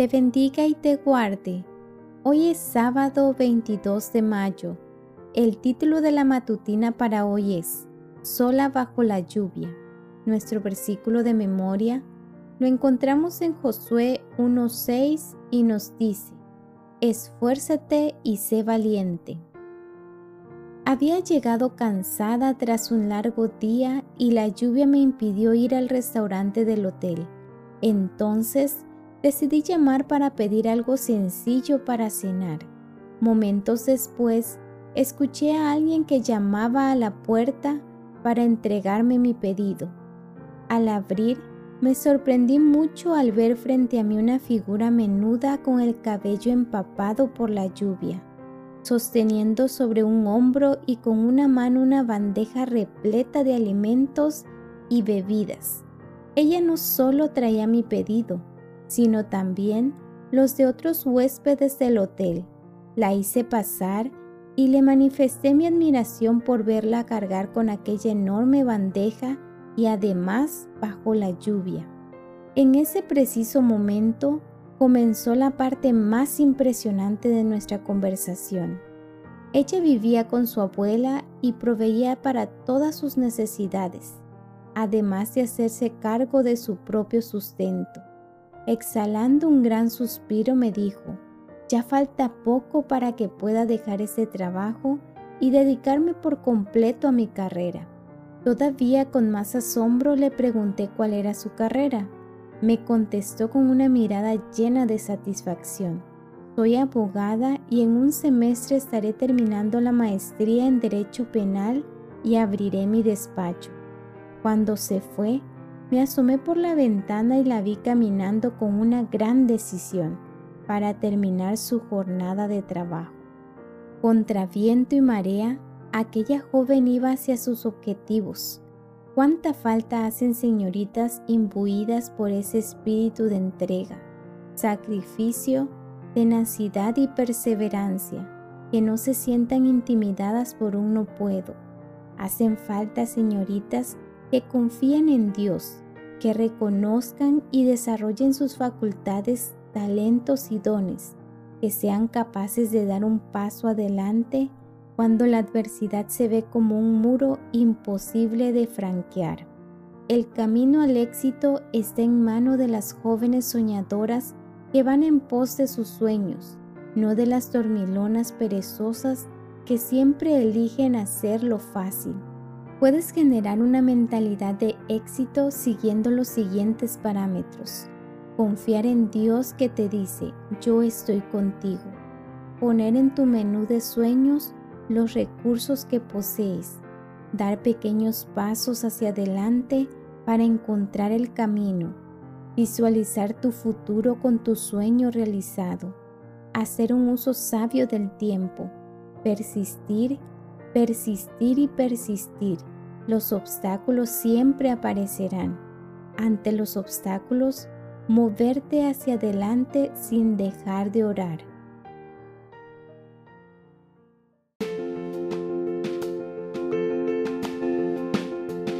te bendiga y te guarde. Hoy es sábado 22 de mayo. El título de la matutina para hoy es Sola bajo la lluvia. Nuestro versículo de memoria lo encontramos en Josué 1.6 y nos dice, Esfuérzate y sé valiente. Había llegado cansada tras un largo día y la lluvia me impidió ir al restaurante del hotel. Entonces decidí llamar para pedir algo sencillo para cenar. Momentos después, escuché a alguien que llamaba a la puerta para entregarme mi pedido. Al abrir, me sorprendí mucho al ver frente a mí una figura menuda con el cabello empapado por la lluvia, sosteniendo sobre un hombro y con una mano una bandeja repleta de alimentos y bebidas. Ella no solo traía mi pedido, sino también los de otros huéspedes del hotel. La hice pasar y le manifesté mi admiración por verla cargar con aquella enorme bandeja y además bajo la lluvia. En ese preciso momento comenzó la parte más impresionante de nuestra conversación. Ella vivía con su abuela y proveía para todas sus necesidades, además de hacerse cargo de su propio sustento. Exhalando un gran suspiro me dijo, ya falta poco para que pueda dejar ese trabajo y dedicarme por completo a mi carrera. Todavía con más asombro le pregunté cuál era su carrera. Me contestó con una mirada llena de satisfacción. Soy abogada y en un semestre estaré terminando la maestría en Derecho Penal y abriré mi despacho. Cuando se fue, me asomé por la ventana y la vi caminando con una gran decisión para terminar su jornada de trabajo. Contra viento y marea, aquella joven iba hacia sus objetivos. ¿Cuánta falta hacen señoritas imbuidas por ese espíritu de entrega, sacrificio, tenacidad y perseverancia, que no se sientan intimidadas por un no puedo? Hacen falta señoritas que confíen en Dios, que reconozcan y desarrollen sus facultades, talentos y dones, que sean capaces de dar un paso adelante cuando la adversidad se ve como un muro imposible de franquear. El camino al éxito está en mano de las jóvenes soñadoras que van en pos de sus sueños, no de las dormilonas perezosas que siempre eligen hacer lo fácil. Puedes generar una mentalidad de éxito siguiendo los siguientes parámetros. Confiar en Dios que te dice, yo estoy contigo. Poner en tu menú de sueños los recursos que posees. Dar pequeños pasos hacia adelante para encontrar el camino. Visualizar tu futuro con tu sueño realizado. Hacer un uso sabio del tiempo. Persistir, persistir y persistir los obstáculos siempre aparecerán. Ante los obstáculos, moverte hacia adelante sin dejar de orar.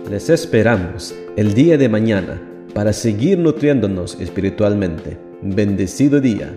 Les esperamos el día de mañana para seguir nutriéndonos espiritualmente. Bendecido día.